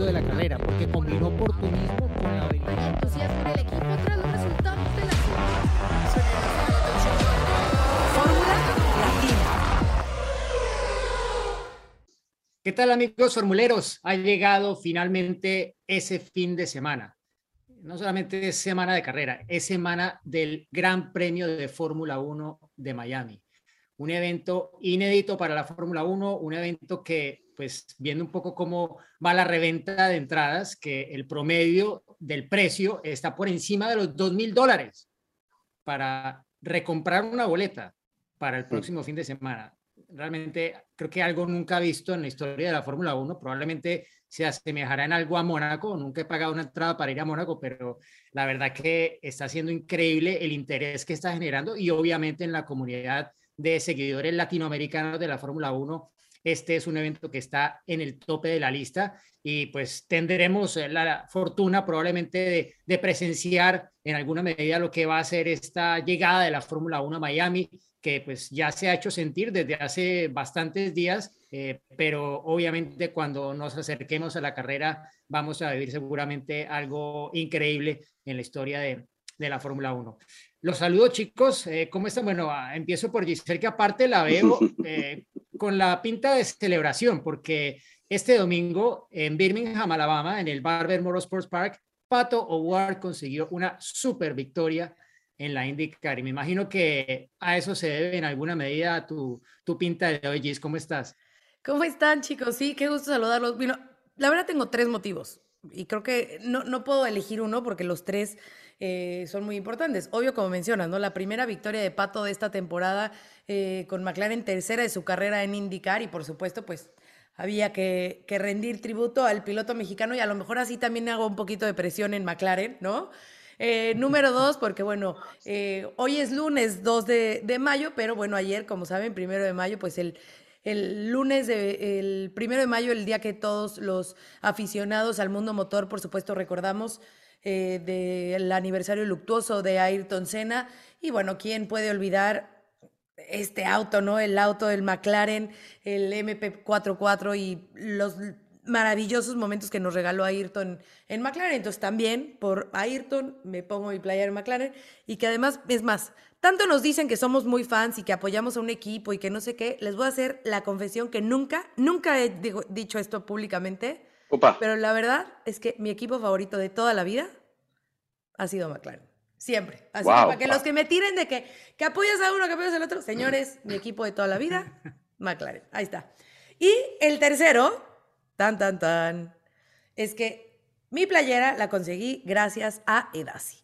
momento de la carrera, porque combinó oportunismo con la habilidad. entusiasmo en el equipo tras los resultados de la Fórmula Latina. ¿Qué tal amigos formuleros? Ha llegado finalmente ese fin de semana. No solamente es semana de carrera, es semana del Gran Premio de Fórmula 1 de Miami. Un evento inédito para la Fórmula 1, un evento que, pues, viendo un poco cómo va la reventa de entradas, que el promedio del precio está por encima de los 2 mil dólares para recomprar una boleta para el próximo fin de semana realmente creo que algo nunca visto en la historia de la Fórmula 1. Probablemente se asemejará en algo a Mónaco. Nunca he pagado una entrada para ir a Mónaco, pero la verdad que está siendo increíble el interés que está generando y obviamente en la comunidad de seguidores latinoamericanos de la Fórmula 1. Este es un evento que está en el tope de la lista y pues tendremos la fortuna probablemente de, de presenciar en alguna medida lo que va a ser esta llegada de la Fórmula 1 a Miami que pues ya se ha hecho sentir desde hace bastantes días, eh, pero obviamente cuando nos acerquemos a la carrera vamos a vivir seguramente algo increíble en la historia de, de la Fórmula 1. Los saludo chicos, eh, ¿cómo están? Bueno, ah, empiezo por Giselle, que aparte la veo eh, con la pinta de celebración, porque este domingo en Birmingham, Alabama, en el Barber Motorsports Park, Pato O'Ward consiguió una super victoria en la IndyCar. Y me imagino que a eso se debe en alguna medida tu, tu pinta de hoy, Gis. ¿Cómo estás? ¿Cómo están, chicos? Sí, qué gusto saludarlos. Bueno, la verdad tengo tres motivos y creo que no, no puedo elegir uno porque los tres eh, son muy importantes. Obvio, como mencionas, ¿no? La primera victoria de Pato de esta temporada eh, con McLaren tercera de su carrera en IndyCar y por supuesto, pues había que, rendir tributo al piloto mexicano y a lo mejor así también hago un poquito de presión en McLaren, ¿no? Eh, número dos, porque bueno, eh, hoy es lunes 2 de, de, mayo, pero bueno, ayer, como saben, primero de mayo, pues el, el lunes, de, el primero de mayo, el día que todos los aficionados al mundo motor, por supuesto, recordamos eh, del aniversario luctuoso de Ayrton Senna. Y bueno, ¿quién puede olvidar este auto, ¿no? El auto del McLaren, el MP44 y los maravillosos momentos que nos regaló Ayrton en McLaren. Entonces también por Ayrton me pongo mi player en McLaren y que además, es más, tanto nos dicen que somos muy fans y que apoyamos a un equipo y que no sé qué, les voy a hacer la confesión que nunca, nunca he dicho esto públicamente, Opa. pero la verdad es que mi equipo favorito de toda la vida ha sido McLaren. Siempre. Así Wow, que para que wow. los que me tiren de que, que apoyas a uno, que apoyas al otro, señores, mi equipo de toda la vida, McLaren. Ahí está. Y el tercero, tan, tan, tan, es que mi playera la conseguí gracias a Edasi.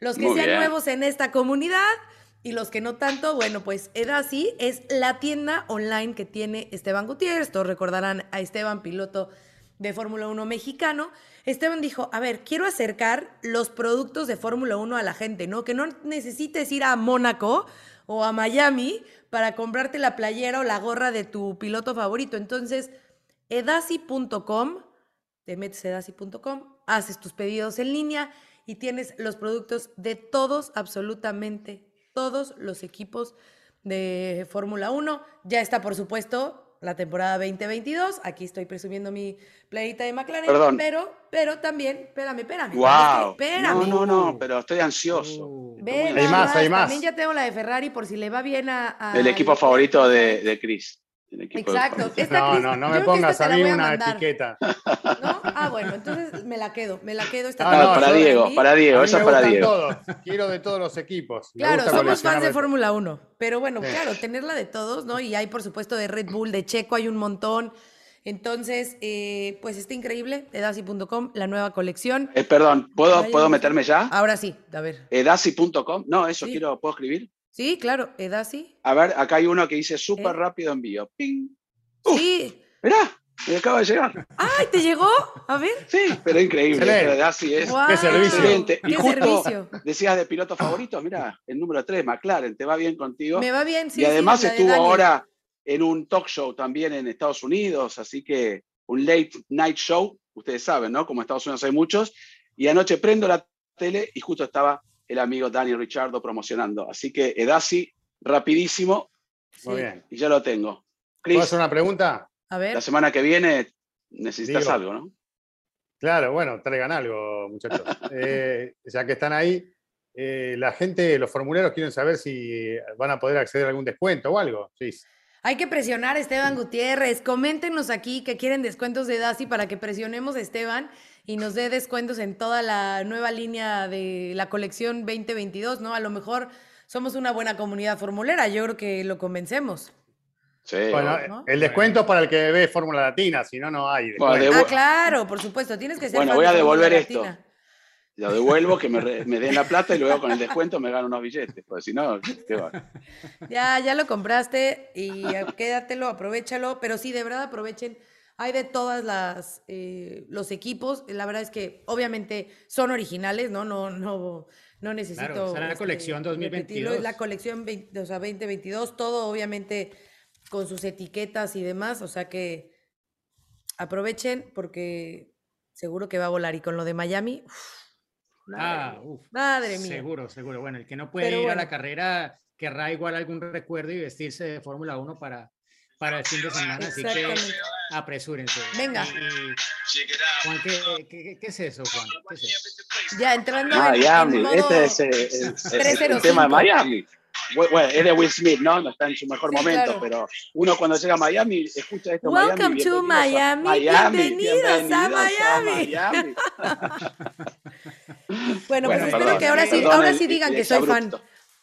Los que Muy sean bien. nuevos en esta comunidad y los que no tanto, bueno, pues Edasi es la tienda online que tiene Esteban Gutiérrez. Todos recordarán a Esteban, piloto de Fórmula 1 mexicano. Esteban dijo, a ver, quiero acercar los productos de Fórmula 1 a la gente, ¿no? Que no necesites ir a Mónaco o a Miami para comprarte la playera o la gorra de tu piloto favorito. Entonces, edasi.com, te metes edasi.com, haces tus pedidos en línea y tienes los productos de todos, absolutamente todos los equipos de Fórmula 1. Ya está, por supuesto, la temporada 2022. Aquí estoy presumiendo mi playita de McLaren. Perdón. Pero, pero también, espérame, espérame. Wow. Espérame. No, no, no, pero estoy ansioso. Uh, Hay más, hay más. También ya tengo la de Ferrari por si le va bien a. a- El equipo favorito de, de Chris. El equipo Exacto. Esta, No, no, no me pongas a mí una mandar, etiqueta. ¿no? Ah, bueno, entonces me la quedo, me la quedo esta No, no, para Diego, para Diego, esa para Diego. todos. Quiero de todos los equipos. Claro, somos fans de. Fórmula 1, pero bueno, Sí. claro, tenerla de todos, ¿no? Y hay, por supuesto, de Red Bull, de Checo, hay un montón. Entonces, eh, pues está increíble, edasi.com, la nueva colección. Eh, perdón, ¿puedo, ¿puedo meterme ya? Ahora sí, a ver. Edasi.com. No, eso Sí. quiero, ¿puedo escribir? Sí, claro, Edasi. A ver, acá hay uno que dice súper ¿Eh? rápido envío. ¡Ping! Uf. Sí. Mirá, me acaba de llegar. ¡Ay, te llegó! A ver. Sí, pero increíble. Pero Edasi es ¡Guau! Qué servicio. excelente. Y ¡Qué justo servicio! decías de pilotos favoritos, mira, el número 3, McLaren, ¿te va bien contigo? Me va bien, sí. y además sí, estuvo ahora en un talk show también en Estados Unidos, así que un late night show, ustedes saben, ¿no? Como en Estados Unidos hay muchos, y anoche prendo la tele y justo estaba el amigo Daniel Richardo promocionando. Así que Edasi, rapidísimo, Muy Sí. bien. y ya lo tengo. ¿Puedo Chris, hacer una pregunta? A ver. la semana que viene necesitas Digo. algo, ¿no? Claro, bueno, traigan algo, muchachos. Eh, ya que están ahí, eh, la gente, los formuleros quieren saber si van a poder acceder a algún descuento o algo. Sí. Hay que presionar a Esteban Gutiérrez. Coméntenos aquí que quieren descuentos de Dasi para que presionemos a Esteban y nos dé descuentos en toda la nueva línea de la colección 2022, ¿no? A lo mejor somos una buena comunidad formulera, yo creo que lo convencemos. Sí, bueno, el descuento es para el que ve Fórmula Latina, si no, no hay. ah, claro, por supuesto, tienes que ser. Bueno, voy a devolver esto. Lo devuelvo, que me, den la plata y luego con el descuento me gano unos billetes, porque si no, ¿qué va? Ya, ya lo compraste y quédatelo, aprovechalo, pero sí, de verdad aprovechen. Hay de todas las eh, los equipos, la verdad es que obviamente son originales, ¿no? No, no, no necesito. Claro, la colección 2022. Es la colección o sea, 2022, todo obviamente con sus etiquetas y demás, o sea que aprovechen porque seguro que va a volar. Y con lo de Miami, ah, madre mía. Seguro, seguro. Bueno, el que no puede ir a la carrera querrá igual algún recuerdo y vestirse de Fórmula 1 para, para el fin de semana, así que apresúrense. Venga. Juan, ¿qué, qué, es eso, Juan? ¿Qué es eso? Ya entrando Miami, en, este es el, tema de Miami. Bueno, es de Will Smith, ¿no? No está en su mejor momento, pero uno cuando llega a Miami escucha esto. Welcome Miami, to Miami. Miami. Bienvenidos, a Miami. bueno, pues espero que ahora sí, ahora sí digan que soy fan.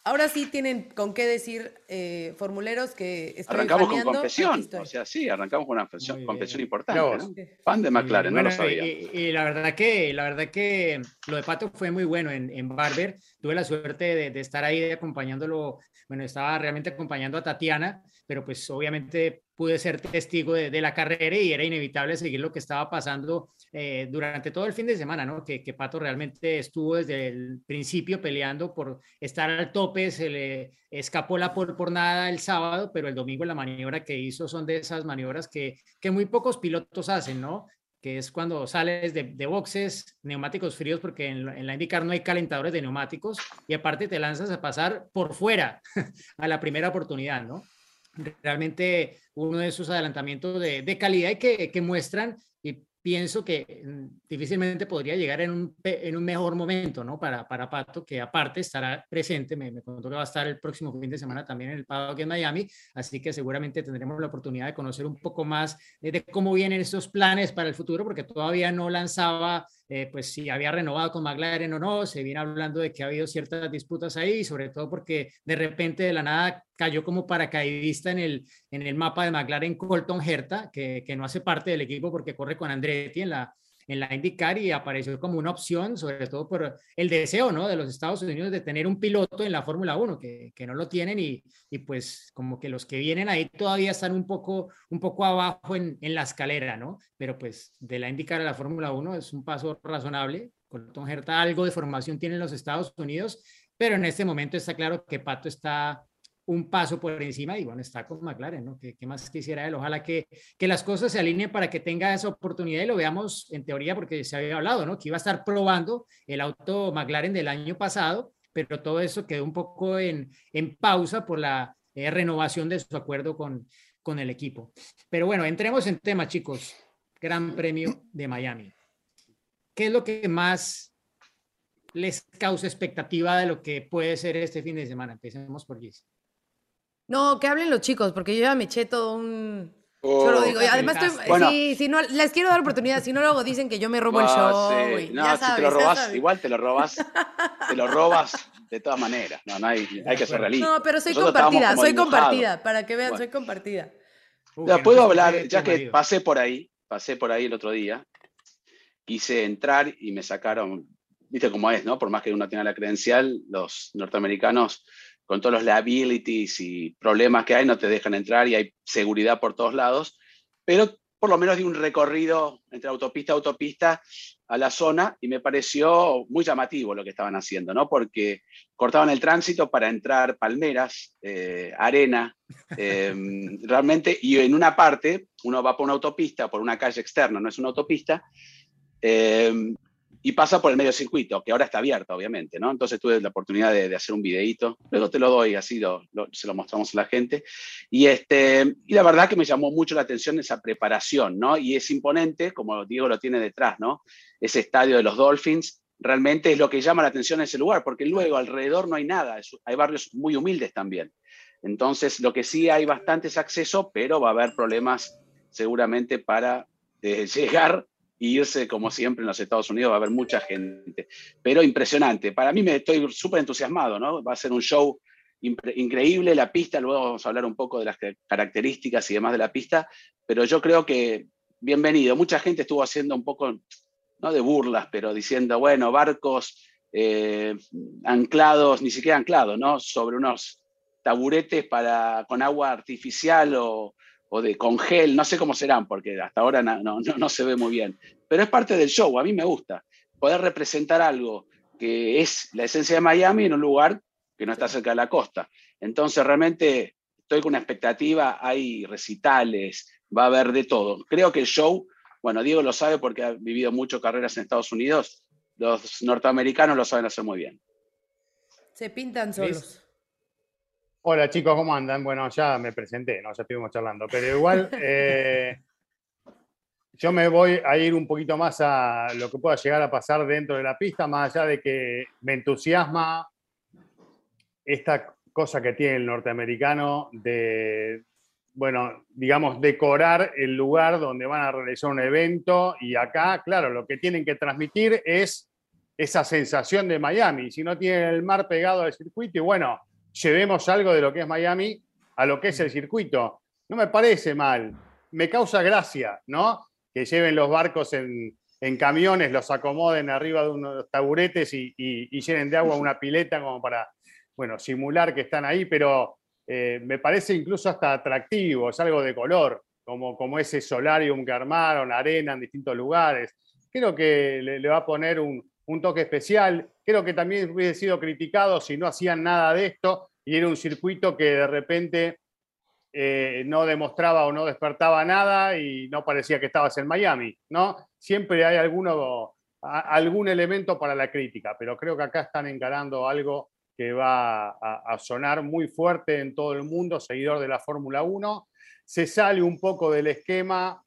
Ahora sí tienen con qué decir, eh, formuleros, que estoy Arrancamos con confesión, o sea, sí, arrancamos con una confesión, importante, ¿no? Fan de McLaren, no lo sabía. Y, la verdad que, la verdad que lo de Pato fue muy bueno en, en Barber. Tuve la suerte de, de estar ahí acompañándolo, bueno, estaba realmente acompañando a Tatiana, pero pues obviamente pude ser testigo de, la carrera y era inevitable seguir lo que estaba pasando eh, durante todo el fin de semana, ¿no? Que, Pato realmente estuvo desde el principio peleando por estar al tope, se le escapó la por, por nada el sábado, pero el domingo la maniobra que hizo son de esas maniobras que, que muy pocos pilotos hacen, ¿no? Que es cuando sales de, boxes, neumáticos fríos, porque en, la IndyCar no hay calentadores de neumáticos, y aparte te lanzas a pasar por fuera a la primera oportunidad, ¿no? realmente uno de esos adelantamientos de, calidad que, muestran pienso que mm, difícilmente podría llegar en un, en un mejor momento, ¿no? Para, para Pato, que aparte estará presente, me, me contó que va a estar el próximo fin de semana también en el Paddock en Miami, así que seguramente tendremos la oportunidad de conocer un poco más de, cómo vienen estos planes para el futuro, porque todavía no lanzaba eh, pues si había renovado con McLaren o no, se viene hablando de que ha habido ciertas disputas ahí, sobre todo porque de repente de la nada cayó como paracaidista en el, en el mapa de McLaren Colton Herta, que, que no hace parte del equipo porque corre con Andretti en la, en la IndyCar y apareció como una opción, sobre todo por el deseo ¿no? de los Estados Unidos de tener un piloto en la Fórmula 1, que, que, no lo tienen y, y, pues como que los que vienen ahí todavía están un poco, un poco abajo en, en la escalera, ¿no? Pero pues de la IndyCar a la Fórmula 1 es un paso razonable. Colton Herta algo de formación tiene en los Estados Unidos, pero en este momento está claro que Pato está un paso por encima y bueno, está con McLaren, ¿no? ¿Qué, más quisiera él? Ojalá que, que las cosas se alineen para que tenga esa oportunidad y lo veamos en teoría porque se había hablado, ¿no? Que iba a estar probando el auto McLaren del año pasado, pero todo eso quedó un poco en, en pausa por la eh, renovación de su acuerdo con, con el equipo. Pero bueno, entremos en tema, chicos. Gran Premio de Miami. ¿Qué es lo que más les causa expectativa de lo que puede ser este fin de semana? Empecemos por Gis. No, que hablen los chicos, porque yo ya me eché todo un. yo lo oh, digo. Además, estoy, sí, no, les quiero dar oportunidad. Si no, luego dicen que yo me robo el show. No, si te lo robas, igual te lo robas. te lo robas de todas maneras. No, no hay, hay que ser realista. No, pero soy compartida, soy compartida. Para que vean, soy compartida. ya, puedo hablar, ya que pasé por ahí, pasé por ahí el otro día. Quise entrar y me sacaron. Viste cómo es, ¿no? Por más que uno tenga la credencial, los norteamericanos con todos los liabilities y problemas que hay, no te dejan entrar y hay seguridad por todos lados, pero por lo menos di un recorrido entre autopista a autopista a la zona y me pareció muy llamativo lo que estaban haciendo, ¿no? Porque cortaban el tránsito para entrar palmeras, eh, arena, em, realmente, y en una parte uno va por una autopista, por una calle externa, no es una autopista, em, y pasa por el medio circuito, que ahora está abierto, obviamente, ¿no? Entonces tuve la oportunidad de, hacer un videíto, luego te lo doy, así se lo mostramos a la gente, y, este, y la verdad que me llamó mucho la atención esa preparación, ¿no? Y es imponente, como Diego lo tiene detrás, ¿no? Ese estadio de los Dolphins, realmente es lo que llama la atención en ese lugar, porque luego alrededor no hay nada, hay barrios muy humildes también. Entonces, lo que sí hay bastantes acceso, pero va a haber problemas seguramente para eh, llegar irse, como siempre en los Estados Unidos, va a haber mucha gente. Pero impresionante. Para mí me estoy súper entusiasmado, ¿no? Va a ser un show increíble, la pista, luego vamos a hablar un poco de las características y demás de la pista, pero yo creo que bienvenido. Mucha gente estuvo haciendo un poco, no de burlas, pero diciendo, bueno, barcos eh, anclados, ni siquiera anclados, ¿no? Sobre unos taburetes para, con agua artificial o, o de congel, no sé cómo serán, porque hasta ahora no, no, no, se ve muy bien. Pero es parte del show, a mí me gusta. Poder representar algo que es la esencia de Miami en un lugar que no está cerca de la costa. Entonces, realmente estoy con una expectativa, hay recitales, va a haber de todo. Creo que el show, bueno, Diego lo sabe porque ha vivido mucho carreras en Estados Unidos, los norteamericanos lo saben hacer muy bien. Se pintan solos. Hola chicos, ¿cómo andan? Bueno, ya me presenté, ¿no? Ya estuvimos charlando, pero igual eh, yo me voy a ir un poquito más a lo que pueda llegar a pasar dentro de la pista, más allá de que me entusiasma esta cosa que tiene el norteamericano de, bueno, digamos, decorar el lugar donde van a realizar un evento y acá, claro, lo que tienen que transmitir es esa sensación de Miami. Si no tienen el mar pegado al circuito, y bueno, llevemos algo de lo que es Miami a lo que es el circuito. No me parece mal, me causa gracia, ¿no? Que lleven los barcos en, camiones, los acomoden arriba de unos taburetes y, llenen de agua una pileta como para, bueno, simular que están ahí, pero eh, me parece incluso hasta atractivo, es algo de color, como, como ese solarium que armaron, arena en distintos lugares. Creo que le, va a poner un, un toque especial. Creo que también hubiese sido criticado si no hacían nada de esto y era un circuito que de repente eh, no demostraba o no despertaba nada y no parecía que estabas en Miami, ¿no? Siempre hay alguno, algún elemento para la crítica, pero creo que acá están encarando algo que va a, sonar muy fuerte en todo el mundo, seguidor de la Fórmula 1. Se sale un poco del esquema,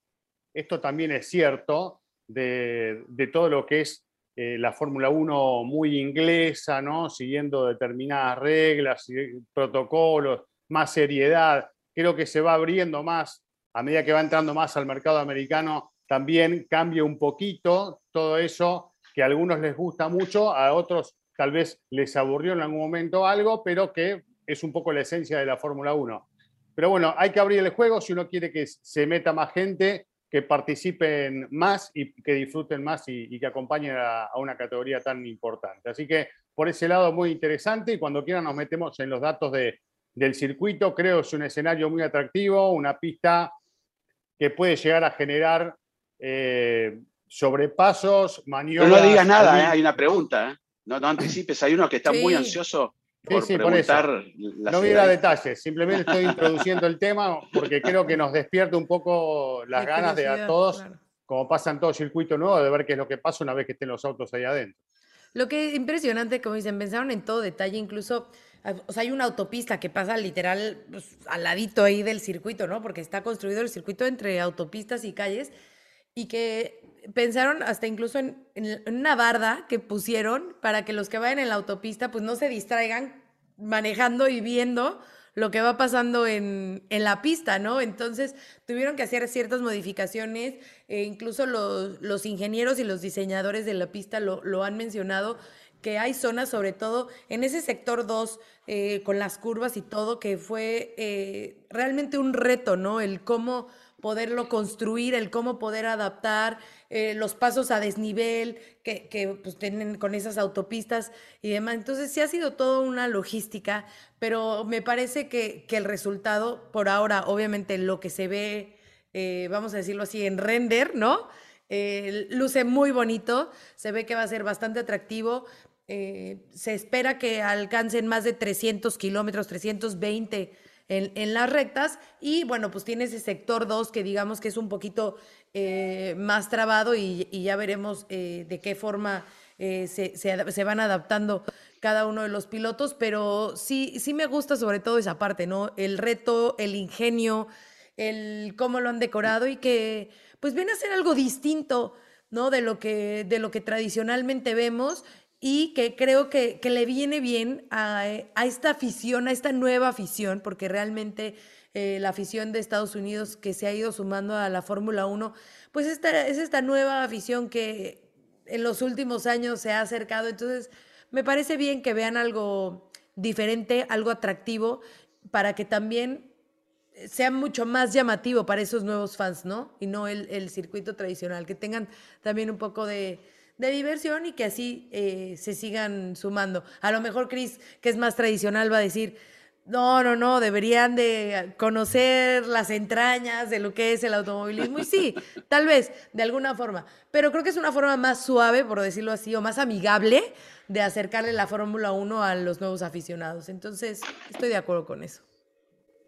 esto también es cierto, de, de todo lo que es eh, la Fórmula 1 muy inglesa, ¿no? siguiendo determinadas reglas, protocolos, más seriedad. Creo que se va abriendo más a medida que va entrando más al mercado americano, también cambia un poquito todo eso que a algunos les gusta mucho, a otros tal vez les aburrió en algún momento algo, pero que es un poco la esencia de la Fórmula 1. Pero bueno, hay que abrir el juego si uno quiere que se meta más gente que participen más y que disfruten más y, que acompañen a, una categoría tan importante. Así que por ese lado muy interesante y cuando quieran nos metemos en los datos de, del circuito. Creo que es un escenario muy atractivo, una pista que puede llegar a generar eh, sobrepasos, maniobras. no digas nada, ¿eh? hay una pregunta. ¿eh? No, no anticipes, hay uno que está muy ansioso por sí, por eso. no voy a detalles, simplemente estoy introduciendo el tema porque creo que nos despierta un poco las ganas de a todos, como pasa en todo circuito nuevo, de ver qué es lo que pasa una vez que estén los autos ahí adentro. Lo que es impresionante, como dicen, pensaron en todo detalle, incluso, o sea, hay una autopista que pasa literal pues, al ladito ahí del circuito, ¿no? Porque está construido el circuito entre autopistas y calles y que pensaron hasta incluso en, una barda que pusieron para que los que vayan en la autopista pues no se distraigan manejando y viendo lo que va pasando en, la pista, ¿no? Entonces tuvieron que hacer ciertas modificaciones, e incluso los, los, ingenieros y los diseñadores de la pista lo, han mencionado, que hay zonas, sobre todo en ese sector 2, eh, con las curvas y todo, que fue eh, realmente un reto, ¿no? El cómo poderlo construir, el cómo poder adaptar eh, los pasos a desnivel que, que pues, tienen con esas autopistas y demás. Entonces sí ha sido toda una logística, pero me parece que, que el resultado, por ahora, obviamente lo que se ve, eh, vamos a decirlo así, en render, ¿no? Eh, luce muy bonito, se ve que va a ser bastante atractivo. se espera que alcancen más de 300 kilómetros, 320 en, las rectas. Y bueno, pues tiene ese sector 2 que digamos que es un poquito eh, más trabado y, ya veremos eh, de qué forma eh, se, se, van adaptando cada uno de los pilotos. Pero sí, sí me gusta sobre todo esa parte, ¿no? El reto, el ingenio, el cómo lo han decorado y que pues viene a ser algo distinto. ¿no? De lo que, de lo que tradicionalmente vemos y que creo que, le viene bien a, esta afición, a esta nueva afición, porque realmente eh, la afición de Estados Unidos que se ha ido sumando a la Fórmula 1, pues esta, es esta nueva afición que en los últimos años se ha acercado. Entonces, me parece bien que vean algo diferente, algo atractivo, para que también sea mucho más llamativo para esos nuevos fans, ¿no? Y no el, el circuito tradicional, que tengan también un poco de de diversión y que así eh, se sigan sumando. A lo mejor Chris, que es más tradicional, va a decir, no, no, no, deberían de conocer las entrañas de lo que es el automovilismo. Y sí, tal vez, de alguna forma. Pero creo que es una forma más suave, por decirlo así, o más amigable de acercarle la Fórmula 1 a los nuevos aficionados. Entonces, estoy de acuerdo con eso.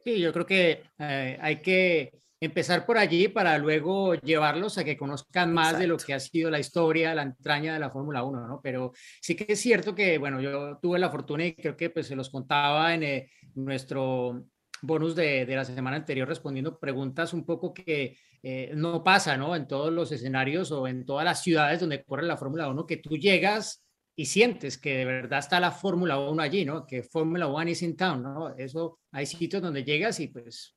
Sí, yo creo que eh, hay que empezar por allí para luego llevarlos a que conozcan más de lo que ha sido la historia, la entraña de la Fórmula 1, ¿no? Pero sí que es cierto que, bueno, yo tuve la fortuna y creo que pues se los contaba en eh, nuestro bonus de, de, la semana anterior respondiendo preguntas un poco que eh, no pasa, ¿no? En todos los escenarios o en todas las ciudades donde corre la Fórmula 1, que tú llegas y sientes que de verdad está la Fórmula 1 allí, ¿no? Que Fórmula 1 is in town, ¿no? Eso, hay sitios donde llegas y pues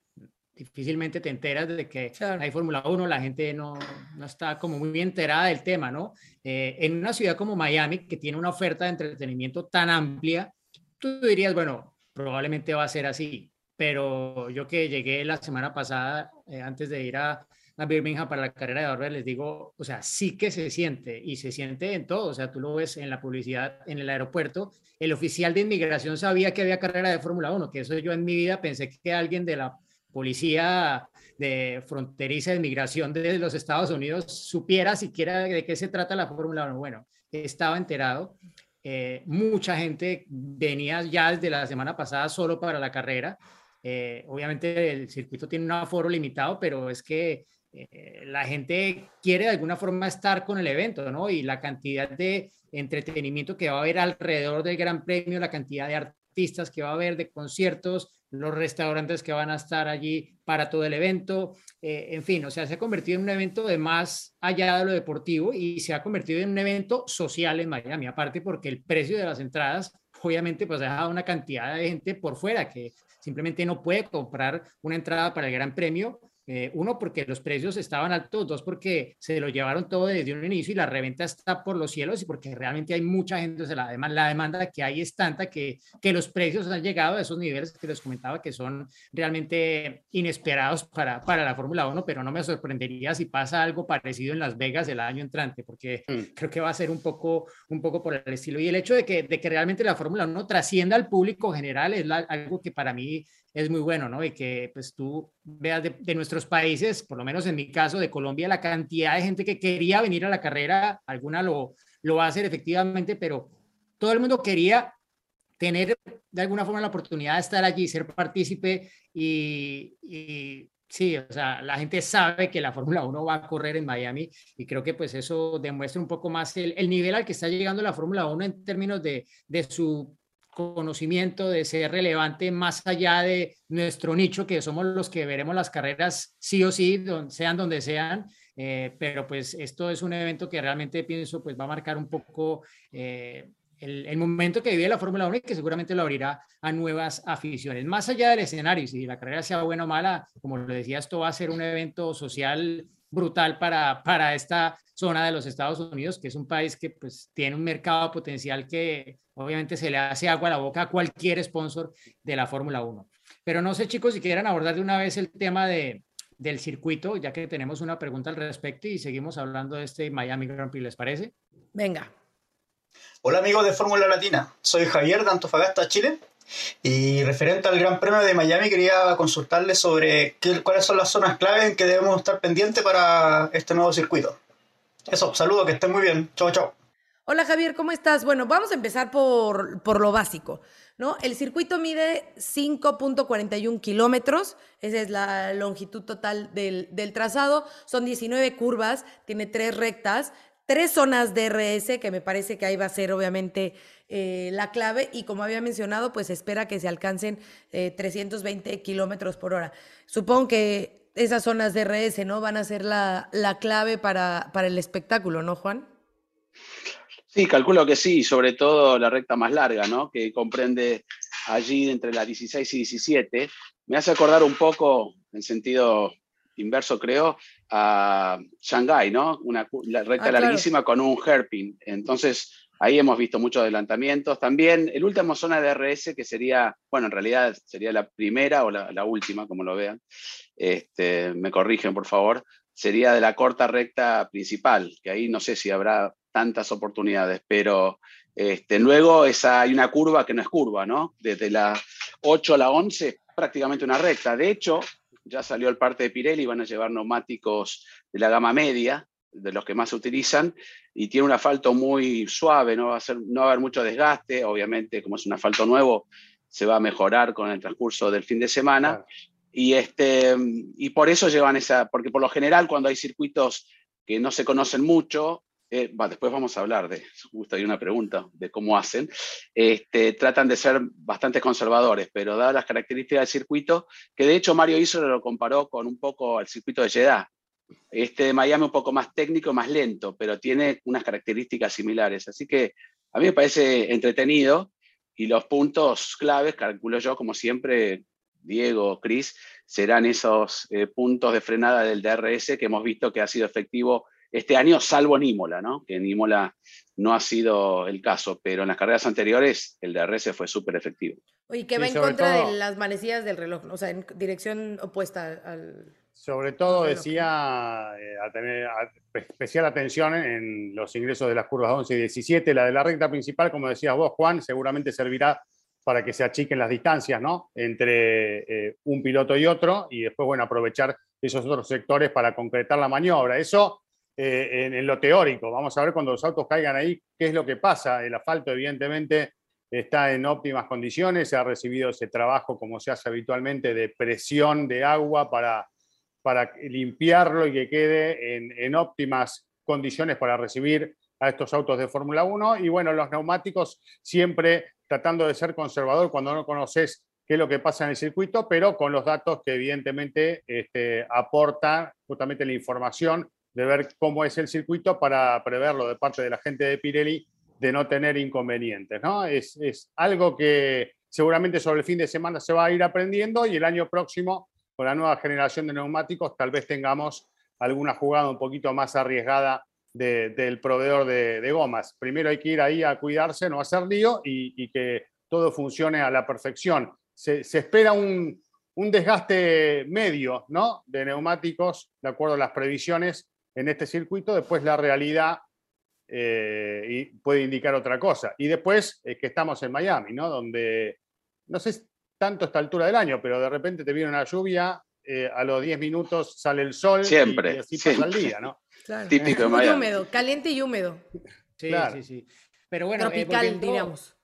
difícilmente te enteras de que hay Fórmula 1, la gente no, no, está como muy enterada del tema, ¿no? Eh, en una ciudad como Miami, que tiene una oferta de entretenimiento tan amplia, tú dirías, bueno, probablemente va a ser así, pero yo que llegué la semana pasada, eh, antes de ir a, a, Birmingham para la carrera de Barber, les digo, o sea, sí que se siente y se siente en todo, o sea, tú lo ves en la publicidad en el aeropuerto, el oficial de inmigración sabía que había carrera de Fórmula 1, que eso yo en mi vida pensé que alguien de la policía de fronteriza de migración de los Estados Unidos supiera siquiera de qué se trata la Fórmula 1. Bueno, estaba enterado. Eh, mucha gente venía ya desde la semana pasada solo para la carrera. Eh, obviamente el circuito tiene un aforo limitado, pero es que eh, la gente quiere de alguna forma estar con el evento, ¿no? Y la cantidad de entretenimiento que va a haber alrededor del Gran Premio, la cantidad de artistas que va a haber, de conciertos, los restaurantes que van a estar allí para todo el evento, eh, en fin, o sea, se ha convertido en un evento de más allá de lo deportivo y se ha convertido en un evento social en Miami, aparte porque el precio de las entradas obviamente pues ha dejado una cantidad de gente por fuera que simplemente no puede comprar una entrada para el Gran Premio eh, uno, porque los precios estaban altos, dos, porque se lo llevaron todo desde un inicio y la reventa está por los cielos y porque realmente hay mucha gente, o sea, la, demanda, la demanda que hay es tanta que, que los precios han llegado a esos niveles que les comentaba que son realmente inesperados para, para la Fórmula 1, pero no me sorprendería si pasa algo parecido en Las Vegas el año entrante, porque mm. creo que va a ser un poco, un poco por el estilo. Y el hecho de que, de que realmente la Fórmula 1 trascienda al público general es algo que para mí es muy bueno, ¿no? Y que pues tú veas de, nuestros países, por lo menos en mi caso de Colombia, la cantidad de gente que quería venir a la carrera, alguna lo, lo va a hacer efectivamente, pero todo el mundo quería tener de alguna forma la oportunidad de estar allí, ser partícipe y, y sí, o sea, la gente sabe que la Fórmula 1 va a correr en Miami y creo que pues eso demuestra un poco más el, el nivel al que está llegando la Fórmula 1 en términos de, de su conocimiento, de ser relevante más allá de nuestro nicho, que somos los que veremos las carreras sí o sí, sean donde sean. Eh, pero pues esto es un evento que realmente pienso pues va a marcar un poco eh, el, momento que vive la Fórmula 1 y que seguramente lo abrirá a nuevas aficiones. Más allá del escenario, si la carrera sea buena o mala, como lo decía, esto va a ser un evento social brutal para, para esta zona de los Estados Unidos, que es un país que pues tiene un mercado potencial que obviamente se le hace agua a la boca a cualquier sponsor de la Fórmula 1. Pero no sé chicos si quieran abordar de una vez el tema de, del circuito, ya que tenemos una pregunta al respecto y seguimos hablando de este Miami Grand Prix, ¿les parece? Venga. Hola amigos de Fórmula Latina, soy Javier de Antofagasta, Chile. Y referente al Gran Premio de Miami, quería consultarles sobre cuáles son las zonas clave en que debemos estar pendientes para este nuevo circuito. Eso, saludo, que estén muy bien. Chao, chao. Hola Javier, ¿cómo estás? Bueno, vamos a empezar por, por lo básico. ¿no? El circuito mide 5.41 kilómetros, esa es la longitud total del, del, trazado, son 19 curvas, tiene tres rectas, tres zonas de RS, que me parece que ahí va a ser obviamente eh, la clave, y como había mencionado, pues espera que se alcancen 320 eh, kilómetros por hora. Supongo que esas zonas de RS, ¿no? Van a ser la, la clave para, para el espectáculo, ¿no, Juan? Sí, calculo que sí, sobre todo la recta más larga, ¿no? que comprende allí entre las 16 y 17. Me hace acordar un poco, en sentido inverso creo, a Shanghai, ¿no? Una la recta ah, larguísima con un hairpin. Entonces, ahí hemos visto muchos adelantamientos. También el último zona de RS, que sería, bueno, en realidad sería la primera o la, última, como lo vean. Este, me corrigen, por favor. Sería de la corta recta principal, que ahí no sé si habrá tantas oportunidades, pero este, luego esa, hay una curva que no es curva, ¿no? Desde la 8 a la 11, prácticamente una recta. De hecho, ya salió el parte de Pirelli, van a llevar neumáticos de la gama media, de los que más se utilizan, y tiene un asfalto muy suave, no va a, ser, no va a haber mucho desgaste, obviamente como es un asfalto nuevo, se va a mejorar con el transcurso del fin de semana. Y, este, y por eso llevan esa, porque por lo general cuando hay circuitos que no se conocen mucho, eh, después vamos a hablar de, justo hay una pregunta de cómo hacen, este, tratan de ser bastante conservadores, pero dadas las características del circuito, que de hecho Mario hizo lo comparó con un poco al circuito de Jeddah. Este de Miami un poco más técnico, más lento, pero tiene unas características similares. Así que a mí me parece entretenido y los puntos claves, calculo yo, como siempre, Diego, Cris, serán esos eh, puntos de frenada del DRS que hemos visto que ha sido efectivo este año, salvo en Imola, ¿no? que en Imola no ha sido el caso, pero en las carreras anteriores el DRS fue súper efectivo. Oye, que va en contra de las manecillas del reloj, o sea, en dirección opuesta al... Sobre todo decía eh, a tener especial atención en los ingresos de las curvas 11 y 17. La de la recta principal, como decías vos, Juan, seguramente servirá para que se achiquen las distancias ¿no? entre eh, un piloto y otro y después, bueno, aprovechar esos otros sectores para concretar la maniobra. Eso eh, en, lo teórico. Vamos a ver cuando los autos caigan ahí qué es lo que pasa. El asfalto, evidentemente, está en óptimas condiciones. Se ha recibido ese trabajo, como se hace habitualmente, de presión de agua para, para limpiarlo y que quede en, óptimas condiciones para recibir a estos autos de Fórmula 1. Y bueno, los neumáticos siempre tratando de ser conservador cuando no conoces qué es lo que pasa en el circuito, pero con los datos que evidentemente este, aportan justamente la información de ver cómo es el circuito para preverlo de parte de la gente de Pirelli de no tener inconvenientes. ¿no? Es, es algo que seguramente sobre el fin de semana se va a ir aprendiendo y el año próximo, con la nueva generación de neumáticos, tal vez tengamos alguna jugada un poquito más arriesgada del proveedor de, gomas. Primero hay que ir ahí a cuidarse, no hacer lío y, que todo funcione a la perfección. Se, se espera un, un, desgaste medio ¿no? de neumáticos, de acuerdo a las previsiones, en este circuito, después la realidad eh, y puede indicar otra cosa. Y después es que estamos en Miami, ¿no? Donde, no sé tanto esta altura del año, pero de repente te viene una lluvia, eh, a los 10 minutos sale el sol siempre, y, así pasa el día, ¿no? Típico de Miami. húmedo, caliente y húmedo. Sí, sí, sí. Pero bueno, eh, Tropical, volviendo, diríamos.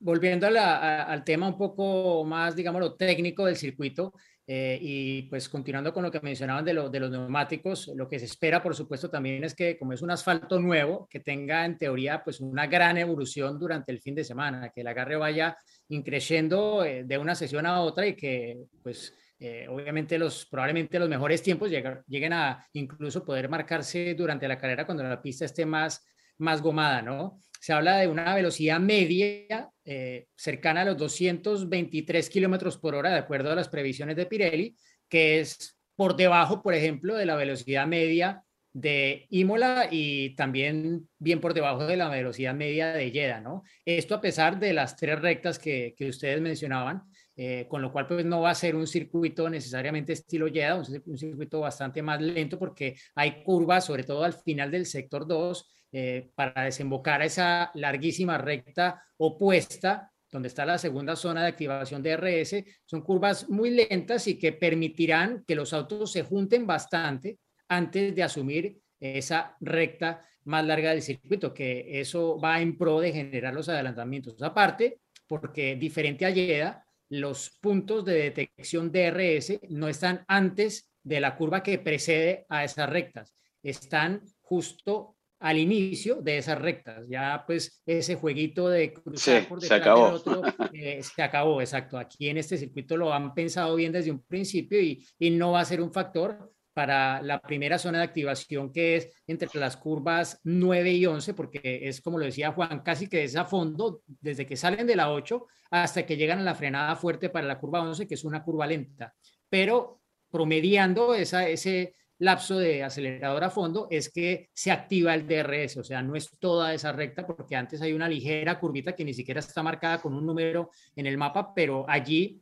Volviendo al tema un poco más, digamos, lo técnico del circuito, eh, y pues continuando con lo que mencionaban de, de los neumáticos, lo que se espera, por supuesto, también es que como es un asfalto nuevo, que tenga en teoría pues una gran evolución durante el fin de semana, que el agarre vaya increciendo eh, de una sesión a otra y que pues eh, obviamente los probablemente los mejores tiempos lleguen, lleguen a incluso poder marcarse durante la carrera cuando la pista esté más, más gomada, ¿no? Se habla de una velocidad media eh, cercana a los 223 kilómetros por hora, de acuerdo a las previsiones de Pirelli, que es por debajo, por ejemplo, de la velocidad media de Imola y también bien por debajo de la velocidad media de Jeddah, ¿no? Esto a pesar de las tres rectas que, ustedes mencionaban, eh, con lo cual pues no va a ser un circuito necesariamente estilo Jeddah, un, circuito bastante más lento porque hay curvas, sobre todo al final del sector 2, eh, para desembocar a esa larguísima recta opuesta, donde está la segunda zona de activación de RS. Son curvas muy lentas y que permitirán que los autos se junten bastante antes de asumir esa recta más larga del circuito, que eso va en pro de generar los adelantamientos. Aparte, porque diferente a Yeda, los puntos de detección DRS no están antes de la curva que precede a esas rectas, están justo al inicio de esas rectas. Ya pues ese jueguito de cruzar por detrás del otro eh, se acabó, exacto. Aquí en este circuito lo han pensado bien desde un principio y, y no va a ser un factor para la primera zona de activación que es entre las curvas 9 y 11, porque es como lo decía Juan, casi que es a fondo, desde que salen de la 8 hasta que llegan a la frenada fuerte para la curva 11, que es una curva lenta. Pero promediando esa, ese lapso de acelerador a fondo es que se activa el DRS, o sea, no es toda esa recta, porque antes hay una ligera curvita que ni siquiera está marcada con un número en el mapa, pero allí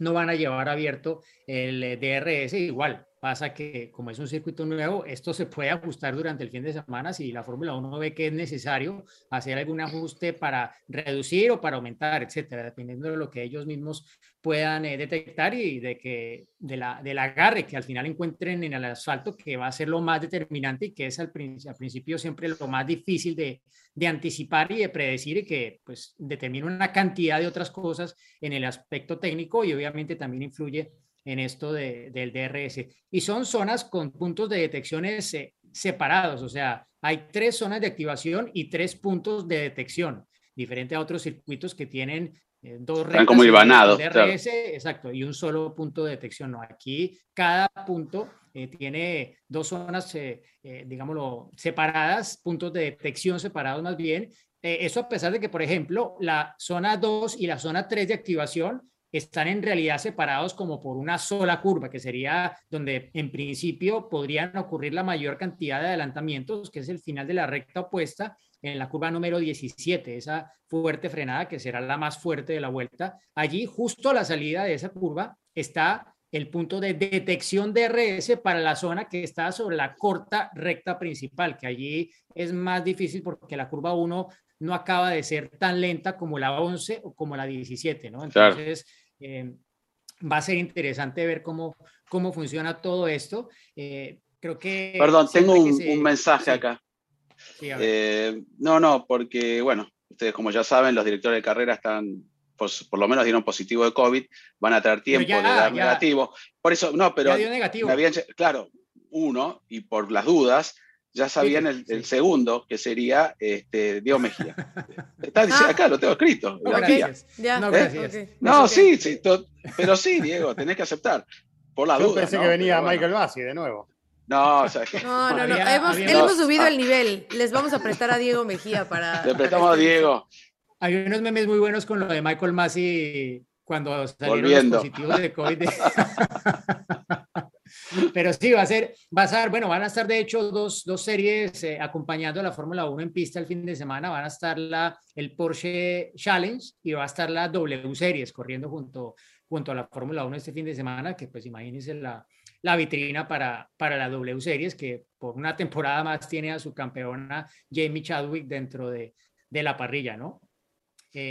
no van a llevar abierto el DRS igual. Pasa que como es un circuito nuevo, esto se puede ajustar durante el fin de semana si la Fórmula 1 ve que es necesario hacer algún ajuste para reducir o para aumentar, etcétera, dependiendo de lo que ellos mismos puedan eh, detectar y de que de la, del agarre que al final encuentren en el asfalto, que va a ser lo más determinante y que es al, principio siempre lo más difícil de, de, anticipar y de predecir y que pues determina una cantidad de otras cosas en el aspecto técnico y obviamente también influye en esto de, del DRS. Y son zonas con puntos de detecciones eh, separados, o sea, hay tres zonas de activación y tres puntos de detección, diferente a otros circuitos que tienen eh, dos Están como ibanados. DRS, exacto, y un solo punto de detección. No, aquí cada punto eh, tiene dos zonas, digámoslo, separadas, puntos de detección separados más bien. eso a pesar de que, por ejemplo, la zona 2 y la zona 3 de activación están en realidad separados como por una sola curva, que sería donde en principio podrían ocurrir la mayor cantidad de adelantamientos, que es el final de la recta opuesta en la curva número 17, esa fuerte frenada que será la más fuerte de la vuelta. Allí, justo a la salida de esa curva, está el punto de detección de RS para la zona que está sobre la corta recta principal, que allí es más difícil porque la curva 1 no acaba de ser tan lenta como la 11 o como la 17, ¿no? Entonces, eh, va a ser interesante ver cómo, cómo funciona todo esto. Eh, creo que... Perdón, tengo un, mensaje acá. Eh, no, no, porque, bueno, ustedes como ya saben, los directores de carrera están, pues, por lo menos dieron positivo de COVID, van a tener tiempo de dar negativo. Por eso, no, pero... negativo. claro, uno, y por las dudas, ya sabían el, segundo, que sería este, Diego Mejía. Está diciendo, ah. acá lo tengo escrito. No, gracias. no, gracias. no sí, sí pero sí, Diego, tenés que aceptar. Por la Yo duda. pensé que venía Michael Bassi de nuevo. No, o sea, no, no, no. hemos, hemos subido el nivel. Les vamos a prestar a Diego Mejía para. Le prestamos a Diego. Hay unos memes muy buenos con lo de Michael Masi cuando salieron los positivos de COVID. Pero sí, va a ser, va a ser, bueno, van a estar de hecho dos, dos series eh, acompañando a la Fórmula 1 en pista el fin de semana. Van a estar la, el Porsche Challenge y va a estar la W Series corriendo junto, junto a la Fórmula 1 este fin de semana, que pues imagínense la, la vitrina para, para la W Series, que por una temporada más tiene a su campeona Jamie Chadwick dentro de, de la parrilla, ¿no?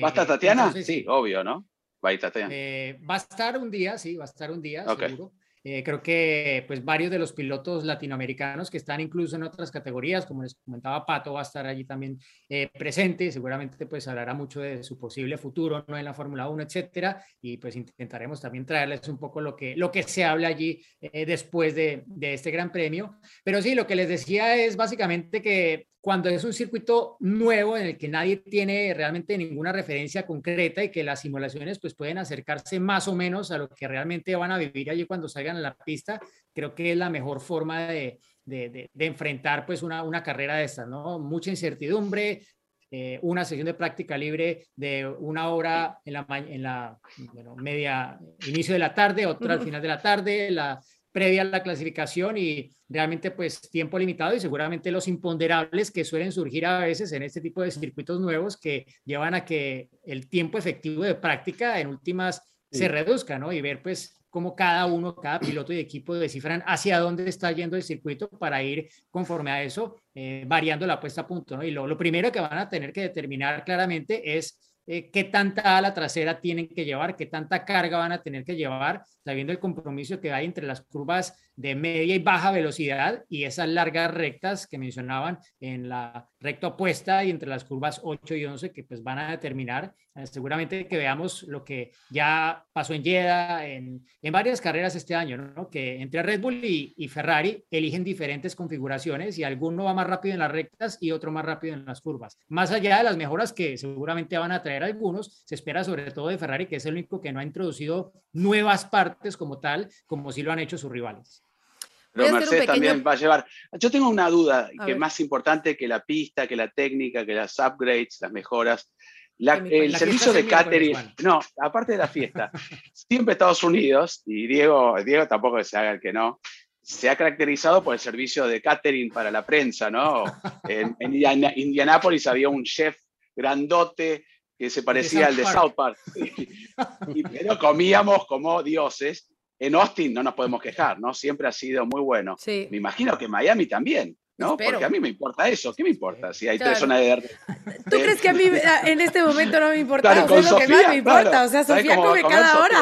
¿Va a estar eh, Tatiana? sí, obvio, ¿no? Va a, eh, va a estar un día, sí, va a estar un día, seguro. Eh, creo que pues varios de los pilotos latinoamericanos que están incluso en otras categorías, como les comentaba Pato, va a estar allí también eh, presente, seguramente pues hablará mucho de su posible futuro ¿no? en la Fórmula 1, etcétera, y pues intentaremos también traerles un poco lo que, lo que se habla allí eh, después de, de este gran premio. Pero sí, lo que les decía es básicamente que cuando es un circuito nuevo en el que nadie tiene realmente ninguna referencia concreta y que las simulaciones pues pueden acercarse más o menos a lo que realmente van a vivir allí cuando salgan a la pista, creo que es la mejor forma de, de, de, enfrentar pues una, una carrera de estas, ¿no? Mucha incertidumbre, eh, una sesión de práctica libre de una hora en la, en la bueno, media, inicio de la tarde, otra al final de la tarde, la previa a la clasificación y realmente pues tiempo limitado y seguramente los imponderables que suelen surgir a veces en este tipo de circuitos nuevos que llevan a que el tiempo efectivo de práctica en últimas se reduzca, ¿no? Y ver pues cómo cada uno, cada piloto y equipo descifran hacia dónde está yendo el circuito para ir conforme a eso, eh, variando la puesta a punto, ¿no? Y lo, lo primero que van a tener que determinar claramente es eh, qué tanta ala trasera tienen que llevar, qué tanta carga van a tener que llevar, sabiendo el compromiso que hay entre las curvas de media y baja velocidad y esas largas rectas que mencionaban en la recta opuesta y entre las curvas 8 y 11 que pues van a determinar Eh, seguramente que veamos lo que ya pasó en Jeddah, en, en varias carreras este año, que entre Red Bull y, y, Ferrari eligen diferentes configuraciones y alguno va más rápido en las rectas y otro más rápido en las curvas. Más allá de las mejoras que seguramente van a traer algunos, se espera sobre todo de Ferrari, que es el único que no ha introducido nuevas partes como tal, como si lo han hecho sus rivales. Pero Mercedes pequeño... también va a llevar. Yo tengo una duda, a que es más importante que la pista, que la técnica, que las upgrades, las mejoras. La, el la servicio de catering, no, aparte de la fiesta, siempre Estados Unidos, y Diego, Diego tampoco se haga el que no, se ha caracterizado por el servicio de catering para la prensa, ¿no? En, en Indianápolis había un chef grandote que se parecía al de South Park, y, pero comíamos como dioses. En Austin no nos podemos quejar, ¿no? Siempre ha sido muy bueno. Sí. Me imagino que Miami también. ¿no? Espero. Porque a mí me importa eso. ¿Qué me importa si hay claro. tres zonas de... ¿Tú de... crees que a mí en este momento no me importa? Claro, o sea, lo que más me importa. Claro. O sea, Sofía come cada hora.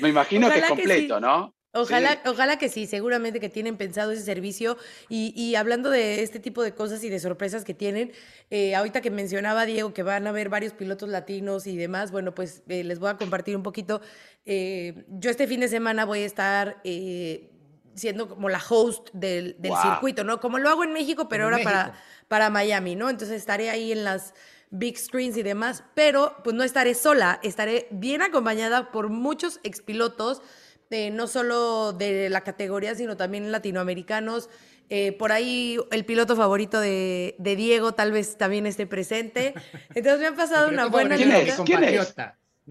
me imagino Ojalá que es completo, que sí. ¿no? Ojalá, sí. ojalá que sí, seguramente que tienen pensado ese servicio y, y, hablando de este tipo de cosas y de sorpresas que tienen, eh, ahorita que mencionaba Diego que van a haber varios pilotos latinos y demás, bueno, pues eh, les voy a compartir un poquito. Eh, yo este fin de semana voy a estar siendo como la host del, del wow. circuito, ¿no? Como lo hago en México, pero en ahora México. Para, para Miami, ¿no? Entonces estaré ahí en las big screens y demás, pero pues no estaré sola, estaré bien acompañada por muchos expilotos eh, no solo de la categoría, sino también latinoamericanos. Eh, por ahí el piloto favorito de, de, Diego tal vez también esté presente. Entonces me han pasado una buena ¿Quién es? ¿Quién es?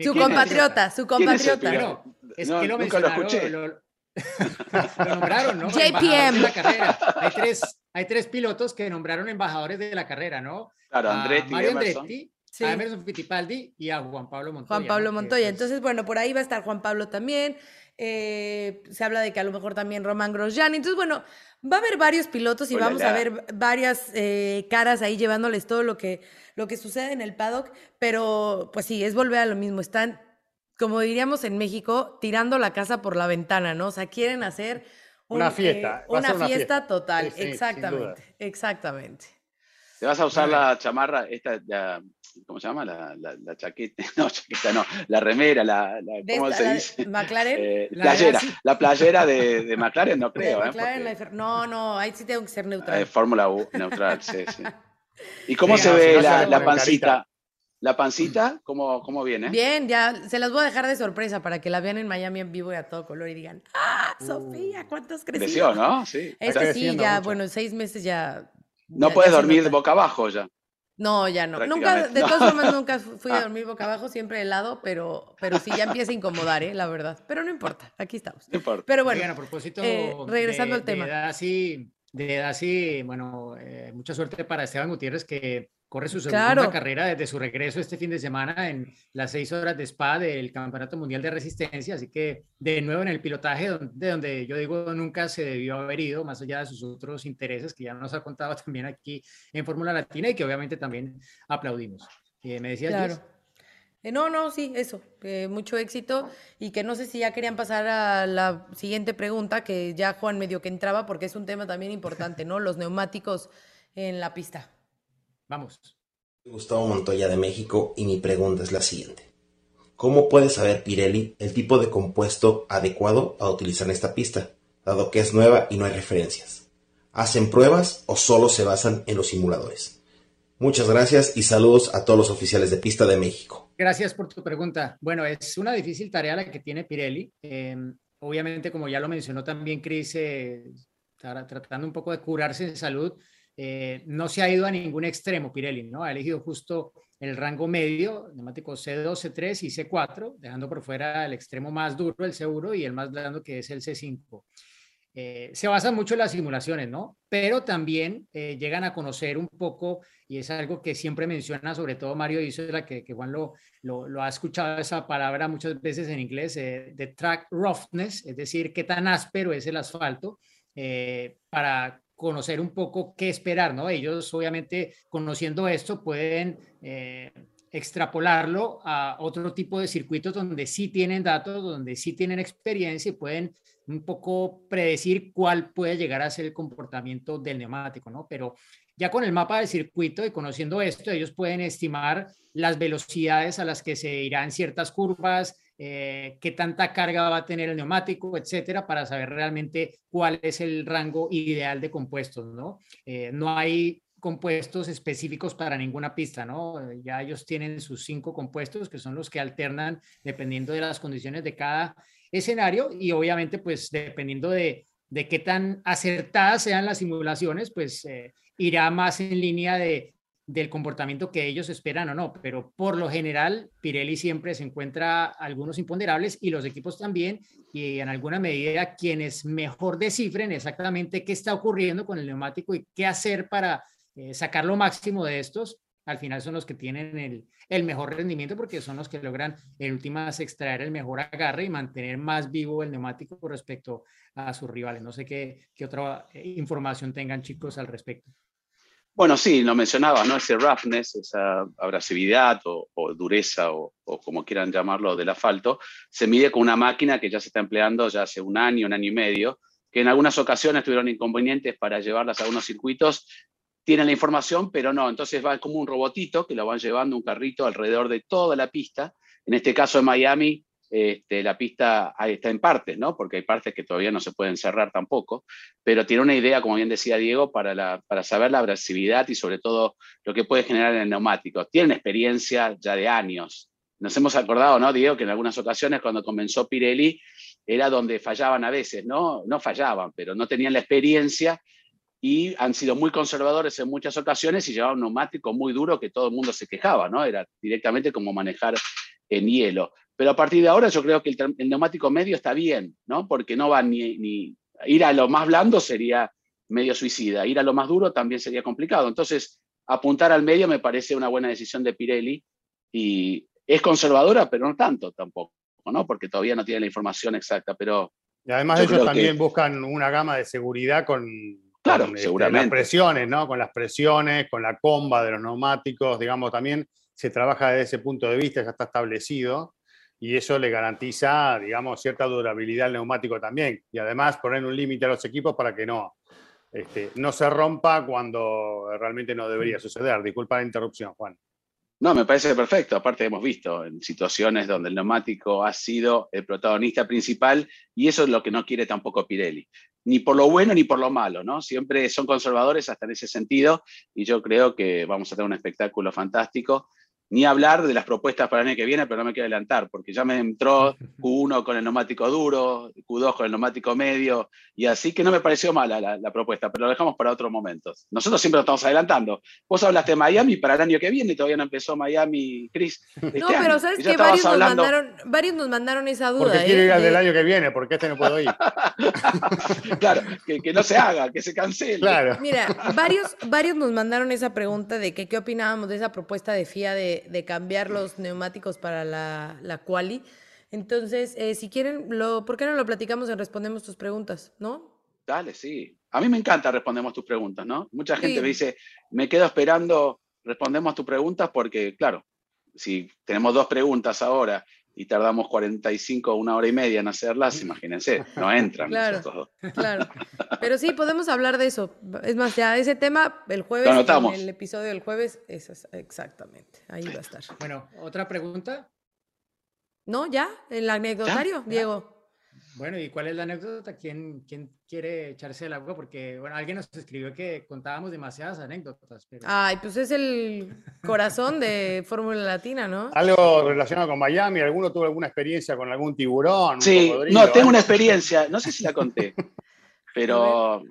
Su compatriota, su compatriota. No, es que lo nunca lo escuché. Lo, lo, nombraron, ¿no? JPM. La carrera. Hay tres, hay tres pilotos que nombraron embajadores de la carrera, ¿no? Claro, Andretti. A Mario Andretti, sí. a Emerson Fittipaldi y a Juan Pablo Montoya. Juan Pablo. Montoya. Que, Entonces, bueno, por ahí va a estar Juan Pablo también. Eh, se habla de que a lo mejor también Román Grosjean. Entonces, bueno, va a haber varios pilotos y vamos a ver varias eh, caras ahí llevándoles todo lo que, lo que sucede en el paddock. Pero, pues sí, es volver a lo mismo. Están, como diríamos en México, tirando la casa por la ventana, ¿no? O sea, quieren hacer un, una fiesta. Eh, una, una, fiesta, total. Sí, sí, exactamente. Exactamente. ¿Te vas a usar la chamarra, esta, la, ¿cómo se llama? La, la, la, chaqueta, no, chaqueta no, la remera, la, ¿cómo esta, se dice? ¿McLaren? Eh, playera, la playera de, de McLaren no creo. De McLaren, ¿eh? Porque... No, no, ahí sí tengo que ser neutral. Eh, Fórmula U, neutral, sí, sí. ¿Y cómo se ve si la, la pancita? ¿La pancita cómo, cómo viene? Bien, ya se las voy a dejar de sorpresa para que la vean en Miami en vivo y a todo color y digan, ¡ah, Sofía, cuánto has crecido! Creció, ¿no? Sí. Este sí, ya, mucho. bueno, seis meses ya no ya, puedes ya dormir de boca abajo ya. No, ya no. Nunca, de todas formas, nunca fui a dormir boca abajo, siempre helado, pero, pero sí ya empieza a incomodar, ¿eh? la verdad. Pero no importa, aquí estamos. No importa. Pero bueno, Oigan, a propósito eh, regresando de, al tema. De Dasi, de Dasi bueno, eh, mucha suerte para Esteban Gutiérrez, que corre su segunda claro. carrera desde su regreso este fin de semana en las seis horas de spa del Campeonato Mundial de Resistencia, así que de nuevo en el pilotaje de donde yo digo nunca se debió haber ido, más allá de sus otros intereses que ya nos ha contado también aquí en Fórmula Latina y que obviamente también aplaudimos. Eh, ¿Me decías, claro. Eh, no, no, sí, eso. Eh, mucho éxito. Y que no sé si ya querían pasar a la siguiente pregunta, que ya Juan medio que entraba, porque es un tema también importante, ¿no? Los neumáticos en la pista. Vamos. Gustavo Montoya de México y mi pregunta es la siguiente. ¿Cómo puede saber Pirelli el tipo de compuesto adecuado a utilizar en esta pista, dado que es nueva y no hay referencias? ¿Hacen pruebas o solo se basan en los simuladores? Muchas gracias y saludos a todos los oficiales de pista de México. Gracias por tu pregunta. Bueno, es una difícil tarea la que tiene Pirelli. Eh, obviamente, como ya lo mencionó también Cris, eh, tratando un poco de curarse en salud, eh, no se ha ido a ningún extremo Pirelli, ¿no? Ha elegido justo el rango medio, neumático C2, C3 y C4, dejando por fuera el extremo más duro, el C1, y el más blando, que es el C5. Eh, se basan mucho en las simulaciones, ¿no? Pero también eh, llegan a conocer un poco, y es algo que siempre menciona, sobre todo Mario Isola, que, que Juan lo, lo, lo, ha escuchado esa palabra muchas veces en inglés, de track roughness, es decir, qué tan áspero es el asfalto, para conocer un poco qué esperar, ¿no? Ellos obviamente conociendo esto pueden eh, extrapolarlo a otro tipo de circuitos donde sí tienen datos, donde sí tienen experiencia y pueden un poco predecir cuál puede llegar a ser el comportamiento del neumático, ¿no? Pero ya con el mapa del circuito y conociendo esto, ellos pueden estimar las velocidades a las que se irán ciertas curvas, eh, qué tanta carga va a tener el neumático, etcétera, para saber realmente cuál es el rango ideal de compuestos, ¿no? Eh, no hay compuestos específicos para ninguna pista, ¿no? Ya ellos tienen sus cinco compuestos que son los que alternan dependiendo de las condiciones de cada escenario y obviamente pues dependiendo de, de qué tan acertadas sean las simulaciones, pues eh, irá más en línea de, del comportamiento que ellos esperan o no, pero por lo general Pirelli siempre se encuentra algunos imponderables y los equipos también y en alguna medida quienes mejor descifren exactamente qué está ocurriendo con el neumático y qué hacer para eh, sacar lo máximo de estos, al final son los que tienen el, el, mejor rendimiento porque son los que logran en últimas extraer el mejor agarre y mantener más vivo el neumático respecto a sus rivales. No sé qué, qué otra eh, información tengan chicos al respecto. Bueno, sí, lo mencionaba, ¿no? Ese roughness, esa abrasividad o, dureza o, como quieran llamarlo del asfalto, se mide con una máquina que ya se está empleando ya hace un año, un año y medio, que en algunas ocasiones tuvieron inconvenientes para llevarlas a algunos circuitos, tienen la información, pero no, entonces va como un robotito que lo van llevando un carrito alrededor de toda la pista. En este caso en Miami, este, la pista está en partes, ¿no? Porque hay partes que todavía no se pueden cerrar tampoco, pero tiene una idea, como bien decía Diego, para, para saber la abrasividad y sobre todo lo que puede generar en el neumático. Tienen experiencia ya de años. Nos hemos acordado, ¿no, Diego, que en algunas ocasiones cuando comenzó Pirelli era donde fallaban a veces, ¿no? No fallaban, pero no tenían la experiencia y han sido muy conservadores en muchas ocasiones y llevaban un neumático muy duro que todo el mundo se quejaba, ¿no? Era directamente como manejar en hielo. Pero a partir de ahora yo creo que el, neumático medio está bien, ¿no? Porque no va ni, ni, ir a lo más blando sería medio suicida, ir a lo más duro también sería complicado. Entonces, apuntar al medio me parece una buena decisión de Pirelli y es conservadora, pero no tanto tampoco, ¿no? Porque todavía no tiene la información exacta, pero... Y además ellos también buscan una gama de seguridad con, claro, este, seguramente. las presiones, ¿no? Con las presiones, con la comba de los neumáticos, digamos, también se trabaja desde ese punto de vista, ya está establecido y eso le garantiza, digamos, cierta durabilidad al neumático también. Y además poner un límite a los equipos para que no, este, no se rompa cuando realmente no debería mm. suceder. Disculpa la interrupción, Juan. No, me parece perfecto. Aparte hemos visto en situaciones donde el neumático ha sido el protagonista principal y eso es lo que no quiere tampoco Pirelli. Ni por lo bueno ni por lo malo, ¿no? Siempre son conservadores hasta en ese sentido y yo creo que vamos a tener un espectáculo fantástico ni hablar de las propuestas para el año que viene, pero no me quiero adelantar, porque ya me entró Q1 con el neumático duro, Q2 con el neumático medio, y así que no me pareció mala la, propuesta, pero lo dejamos para otros momentos. Nosotros siempre lo estamos adelantando. Vos hablaste de Miami para el año que viene, y todavía no empezó Miami, Chris. Este no, pero sabes que varios nos, mandaron, varios nos mandaron esa duda. Porque quiere ir al del año que viene, porque este no puedo ir. claro, que, no se haga, que se cancele. Claro. Mira, varios, varios nos mandaron esa pregunta de que qué opinábamos de esa propuesta de FIA de de, cambiar los neumáticos para la, la quali. Entonces, eh, si quieren, lo, ¿por qué no lo platicamos y respondemos tus preguntas, no? Dale, sí. A mí me encanta respondemos tus preguntas, ¿no? Mucha gente me dice, me quedo esperando, respondemos tus preguntas porque, claro, si tenemos dos preguntas ahora y tardamos 45 o una hora y media en hacerlas, imagínense, no entran. claro, claro. Pero sí, podemos hablar de eso. Es más, ya ese tema el jueves, en el episodio del jueves, es exactamente, ahí va a estar. Bueno, ¿otra pregunta? No, ya, el anecdotario, Diego. Bueno, ¿y cuál es la anécdota? ¿Quién, quién quiere echarse el agua? Porque, bueno, alguien nos escribió que contábamos demasiadas anécdotas. Ay, pues es el corazón de Fórmula Latina, ¿no? Algo relacionado con Miami, ¿alguno tuvo alguna experiencia con algún tiburón? Sí, no, tengo una experiencia, no sé si la conté, pero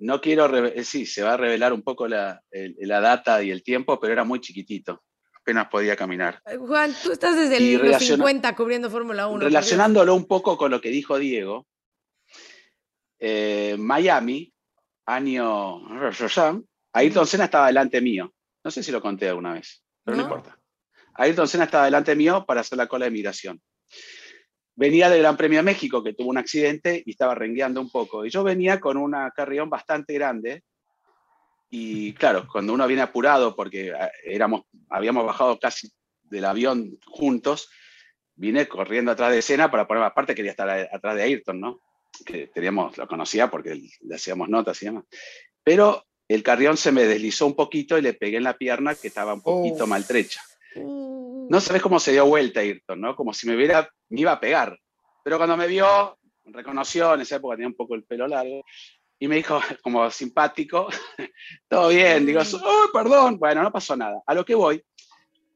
no quiero, sí, se va a revelar un poco la, la data y el tiempo, pero era muy chiquitito apenas podía caminar. Juan, tú estás desde el, los 50 cubriendo Fórmula 1. Relacionándolo un poco con lo que dijo Diego, eh, Miami, año Ayrton Senna estaba delante mío. No sé si lo conté alguna vez, pero no, importa. Ayrton Senna estaba delante mío para hacer la cola de migración. Venía del Gran Premio de México, que tuvo un accidente y estaba rengueando un poco. Y yo venía con una carrión bastante grande, y claro, cuando uno viene apurado, porque ah, éramos, habíamos bajado casi del avión juntos, vine corriendo atrás de escena para poner, aparte quería estar atrás de Ayrton, ¿no? Que teníamos, lo conocía porque le hacíamos notas y demás. Pero el carrión se me deslizó un poquito y le pegué en la pierna que estaba un poquito maltrecha. Uh. No sabes cómo se dio vuelta Ayrton, ¿no? Como si me hubiera, me iba a pegar. Pero cuando me vio, reconoció, en esa época tenía un poco el pelo largo, y me dijo, como simpático, todo bien, digo, oh, perdón, bueno, no pasó nada. A lo que voy,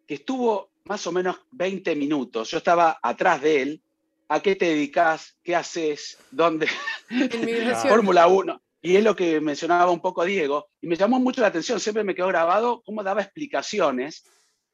que estuvo más o menos 20 minutos, yo estaba atrás de él, ¿a qué te dedicas? ¿Qué haces? ¿Dónde? Fórmula 1. Y es lo que mencionaba un poco Diego, y me llamó mucho la atención, siempre me quedó grabado cómo daba explicaciones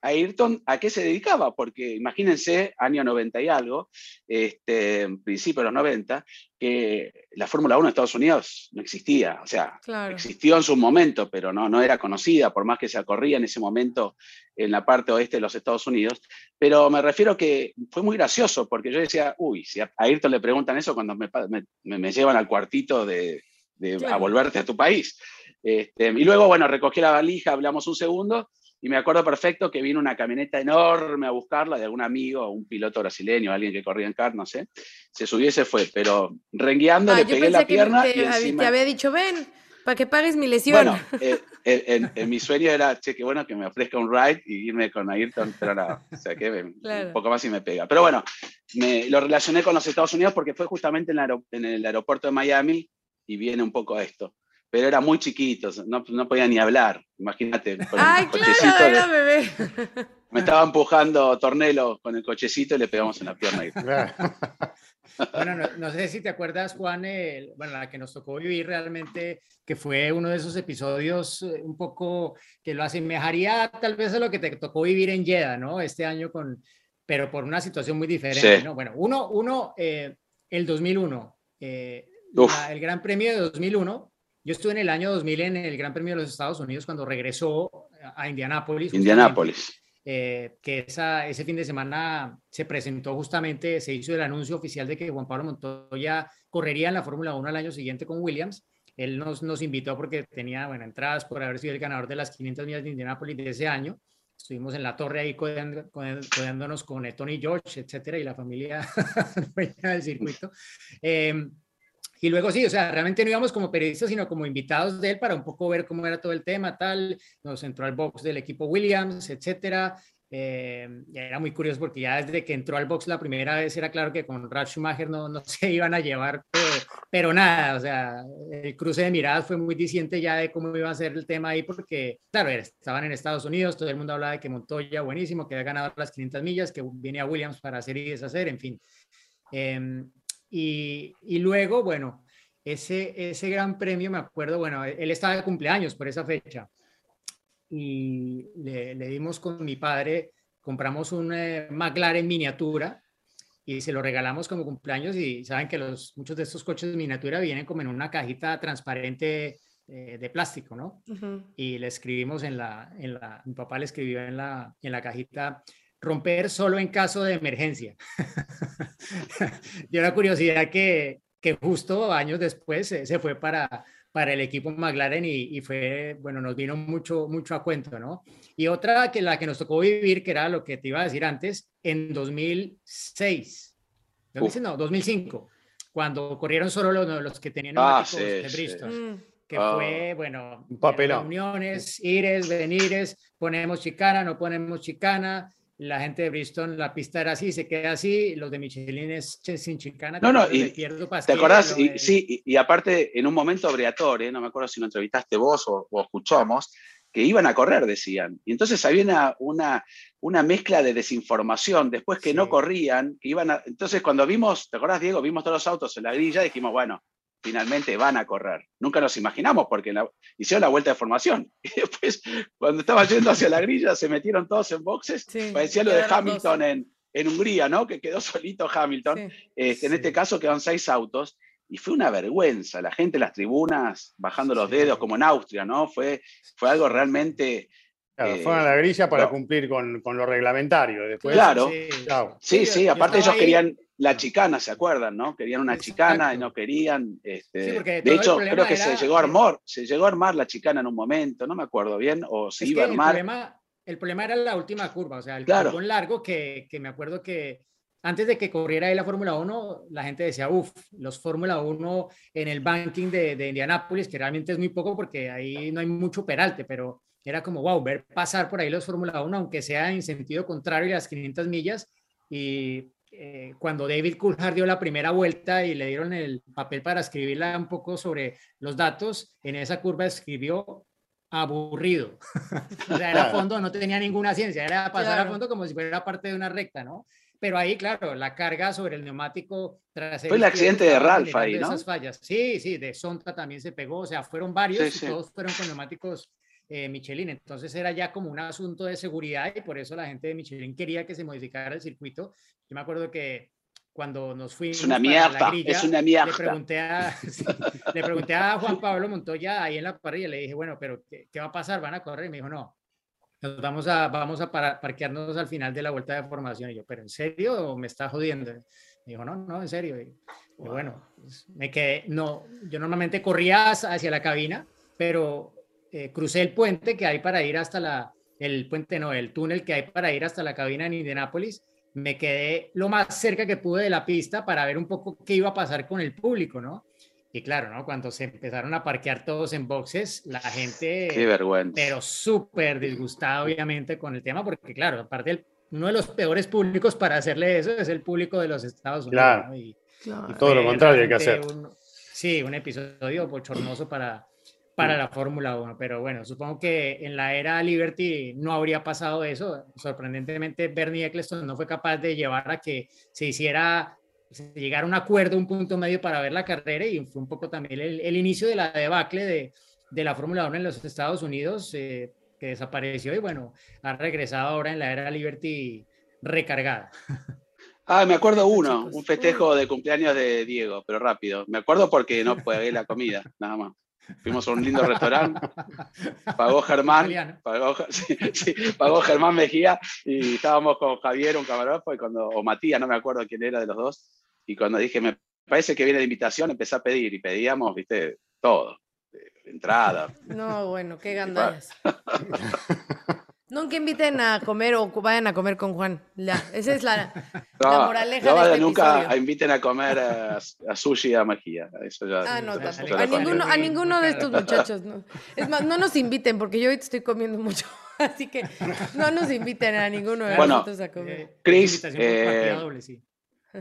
Ayrton a qué se dedicaba, porque imagínense, año 90 y algo, este, principio de los 90, que la Fórmula 1 en Estados Unidos no existía, o sea, Claro. existió en su momento, pero no, no era conocida, por más que se corría en ese momento en la parte oeste de los Estados Unidos. Pero me refiero que fue muy gracioso, porque yo decía, uy, si a Ayrton le preguntan eso cuando me, llevan al cuartito de, de a volverte a tu país. Este, y luego, bueno, recogí la valija, hablamos un segundo, y me acuerdo perfecto que vino una camioneta enorme a buscarla de algún amigo, un piloto brasileño, alguien que corría en car, no sé. Se subió y se fue, pero rengueando Ah, le pegué la pierna te, y hab- encima... te había dicho, ven, para que pagues mi lesión. Bueno, eh, eh, en, en mi sueño era, che, qué bueno que me ofrezca un ride y irme con Ayrton, pero no, o sea, que me- Claro. un poco más y me pega. Pero bueno, me, lo relacioné con los Estados Unidos porque fue justamente en, el aero- en el aeropuerto de Miami y viene un poco esto. Pero era muy chiquito, no, no podía ni hablar, imagínate. con el Ay, cochecito claro, de- era bebé. me estaba empujando Tornelo con el cochecito y le pegamos en la pierna. Claro. Bueno, no, no sé si te acuerdas, Juan, el- bueno, la que nos tocó vivir realmente, que fue uno de esos episodios eh, un poco que lo asemejaría tal vez a lo que te tocó vivir en Jeddah, ¿no? Este año con, pero por una situación muy diferente, Sí. ¿no? Bueno, uno, uno eh, el 2001, eh, la- el Gran Premio de 2001, yo estuve en el año 2000 en el Gran Premio de los Estados Unidos cuando regresó a Indianápolis. Indianápolis. eh, que esa, ese fin de semana se presentó justamente, se hizo el anuncio oficial de que Juan Pablo Montoya correría en la Fórmula 1 al año siguiente con Williams. Él nos, nos invitó porque tenía bueno, entradas por haber sido el ganador de las 500 millas de Indianápolis de ese año. Estuvimos en la torre ahí codeando- code- codeándonos con Tony George, etcétera, y la familia del circuito. Eh, y luego sí, o sea, realmente no íbamos como periodistas, sino como invitados de él para un poco ver cómo era todo el tema, tal. Nos entró al box del equipo Williams, etcétera. Eh, era muy curioso porque ya desde que entró al box la primera vez era claro que con Ralf Schumacher no, no se iban a llevar, pero, pero nada, o sea, el cruce de miradas fue muy diciente ya de cómo iba a ser el tema ahí, porque, claro, estaban en Estados Unidos, todo el mundo hablaba de que Montoya buenísimo, que había ganado las 500 millas, que viene a Williams para hacer y deshacer, en fin. Em, y, y luego, bueno, ese, ese gran premio, me acuerdo, bueno, él estaba de cumpleaños por esa fecha y le, le dimos con mi padre, compramos un eh, McLaren miniatura y se lo regalamos como cumpleaños y saben que los, muchos de estos coches de miniatura vienen como en una cajita transparente eh, de plástico, ¿no? Ujú. y le escribimos en la, en la, mi papá le escribió en la, en la cajita, romper solo en caso de emergencia. Dio la curiosidad que, que justo años después se, se fue para, para el equipo McLaren y, y fue, bueno, nos vino mucho, mucho a cuento, ¿no? Y otra que la que nos tocó vivir, que era lo que te iba a decir antes, en 2006, 2006 no, 2005, cuando corrieron solo los, los que tenían Ah, sí, de sí. Bristol Mm. que Ah. fue, bueno, Un papelón. reuniones, ires, venires, ponemos chicana, no ponemos chicana, la gente de Bristol, la pista era así, se queda así, los de Michelin es sin chicana. No, no, y- pierdo ¿Te acordás? Y, de- sí, y, y aparte, en un momento obligatorio, no me acuerdo si lo entrevistaste vos o, o escuchamos, que iban a correr, decían. Y entonces había una, una, una mezcla de desinformación, después que no corrían, que iban a... Entonces, cuando vimos, ¿te acordás, Diego? Vimos todos los autos en la grilla, dijimos, bueno, finalmente van a correr. Nunca nos imaginamos porque la- hicieron la vuelta de formación. Y después, cuando estaba yendo hacia la grilla, se metieron todos en boxes. Sí, Parecía lo de. Hamilton en, en Hungría, ¿no? Que quedó solito Hamilton. Sí. Este, En este caso quedaron seis autos y fue una vergüenza. La gente en las tribunas bajando los Sí. dedos, como en Austria, ¿no? Fue, fue algo realmente. Claro, Eh, fueron a la grilla para no. cumplir con, con lo reglamentario. Después, Claro. Sí, sí, aparte ellos ahí- querían la chicana, ¿se acuerdan, no? Querían una chicana y Exacto. no querían. este, Sí, de hecho, creo que era- se llegó a armar, se llegó a armar la chicana en un momento, no me acuerdo bien, o se Es iba a que el armar. problema, el problema era la última curva, o sea, el Claro. largo que, que me acuerdo que antes de que corriera ahí la Fórmula 1, la gente decía, uff, los Fórmula 1 en el banking de, de Indianápolis, que realmente es muy poco porque ahí no hay mucho peralte, pero era como, wow, ver pasar por ahí los Fórmula 1, aunque sea en sentido contrario a las 500 millas. Y eh, cuando David Coulthard dio la primera vuelta y le dieron el papel para escribirla un poco sobre los datos, en esa curva escribió aburrido. o sea, era a fondo, no tenía ninguna ciencia, era pasar Claro. a fondo como si fuera parte de una recta, ¿no? Pero ahí, claro, la carga sobre el neumático trasero. Fue el accidente de Ralph ahí, ¿no? esas fallas. Sí, sí, de Sonta también se pegó, o sea, fueron varios Sí, y sí. todos fueron con neumáticos eh, Michelin. Entonces era ya como un asunto de seguridad y por eso la gente de Michelin quería que se modificara el circuito. Yo me acuerdo que cuando nos fuimos una para la mierda, grilla, es una le mierda. pregunté, a, sí, le pregunté a Juan Pablo Montoya ahí en la parrilla, le dije, bueno, pero ¿qué, qué va a pasar? ¿Van a correr? Y me dijo, no, nos vamos a, vamos a para- parquearnos al final de la vuelta de formación. Y yo, ¿pero en serio o me está jodiendo? Me dijo, no, no, en serio. Y, y bueno, pues, me quedé, no, yo normalmente corría hacia la cabina, pero eh, crucé el puente que hay para ir hasta la, el puente, no, el túnel que hay para ir hasta la cabina en Indianápolis. Me quedé lo más cerca que pude de la pista para ver un poco qué iba a pasar con el público, ¿no? Y claro, ¿no? Cuando se empezaron a parquear todos en boxes, la gente Qué vergüenza. pero súper disgustado obviamente con el tema, porque claro, aparte el- uno de los peores públicos para hacerle eso es el público de los Estados Unidos. Claro. ¿no? Y Claro. Y todo lo contrario hay que hacer. un- sí, un episodio bochornoso para, para la Fórmula 1, pero bueno, supongo que en la era Liberty no habría pasado eso. Sorprendentemente, Bernie Eccleston no fue capaz de llevar a que se hiciera, se llegara a un acuerdo, un punto medio para ver la carrera y fue un poco también el, el inicio de la debacle de, de la Fórmula 1 en los Estados Unidos, eh, que desapareció y bueno, ha regresado ahora en la era Liberty recargada. Ah, me acuerdo uno, un festejo de cumpleaños de Diego, pero rápido. Me acuerdo porque no pagué la comida, nada más. Fuimos a un lindo restaurante, pagó Germán, Italiano. pagó, sí, sí, pagó Germán Mejía y estábamos con Javier, un camarógrafo, y cuando, o Matías, no me acuerdo quién era de los dos, y cuando dije, me parece que viene la invitación, empecé a pedir y pedíamos, viste, todo. eh, Entrada. No, bueno, qué gandallas. Nunca inviten a comer o vayan a comer con Juan. Ya, esa es la, la No, moraleja no de este nunca episodio. inviten a comer a, a sushi y a Mejía. Eso ya, Ah, no, eso- A ninguno, a ninguno de estos muchachos. No. Es más, no nos inviten porque yo ahorita estoy comiendo mucho. Así que no nos inviten a ninguno de Bueno, nosotros a comer. Eh, Chris, eh.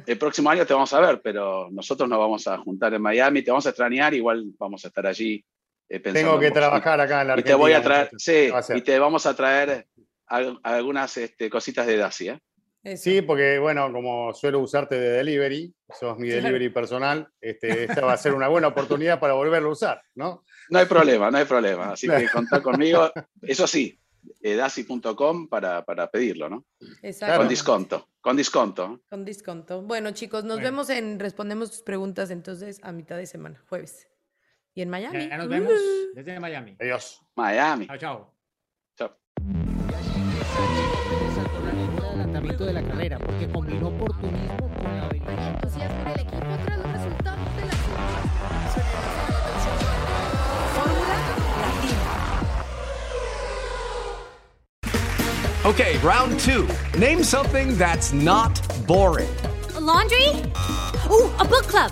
El próximo año te vamos a ver, pero nosotros nos vamos a juntar en Miami, te vamos a extrañar, igual vamos a estar allí Tengo que trabajar acá en la Y Argentina. te voy a traer, sí, y te vamos a traer al- algunas este, cositas de Dacia. Eso. Sí, porque bueno, como suelo usarte de delivery, sos mi delivery personal, este, esta va a ser una buena oportunidad para volverlo a usar, ¿no? No hay problema, no hay problema. Así que contá conmigo. Eso sí, eh, daci.com para, para pedirlo, ¿no? Exacto. Con desconto, con desconto. Con desconto. Bueno, chicos, nos Bueno. vemos en Respondemos tus preguntas entonces a mitad de semana, jueves. Y en Miami. Ya nos vemos Uh. desde Miami. Adiós. Miami. Chao, chao. Chao. adelantamiento de la carrera, porque combinó oportunismo con la El entusiasmo del equipo tras los resultados de la Fórmula Latina. Okay, round two. Name something that's not boring. A laundry? Ooh, a book club.